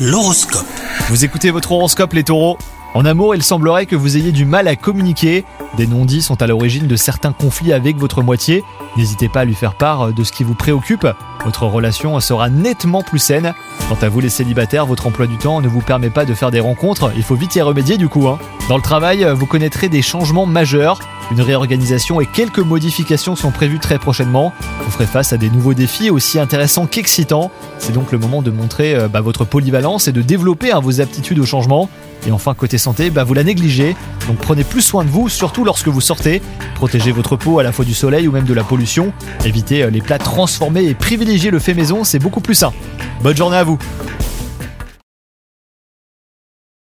L'horoscope. Vous écoutez votre horoscope les taureaux En amour, il semblerait que vous ayez du mal à communiquer. Des non-dits sont à l'origine de certains conflits avec votre moitié. N'hésitez pas à lui faire part de ce qui vous préoccupe. Votre relation sera nettement plus saine. Quant à vous les célibataires, votre emploi du temps ne vous permet pas de faire des rencontres. Il faut vite y remédier du coup. hein. Dans le travail, vous connaîtrez des changements majeurs. Une réorganisation et quelques modifications sont prévues très prochainement. Vous ferez face à des nouveaux défis aussi intéressants qu'excitants. C'est donc le moment de montrer euh, bah, votre polyvalence et de développer hein, vos aptitudes au changement. Et enfin, côté santé, bah, vous la négligez. Donc prenez plus soin de vous, surtout lorsque vous sortez. Protégez votre peau à la fois du soleil ou même de la pollution. Évitez euh, les plats transformés et privilégiez le fait maison, c'est beaucoup plus sain. Bonne journée à vous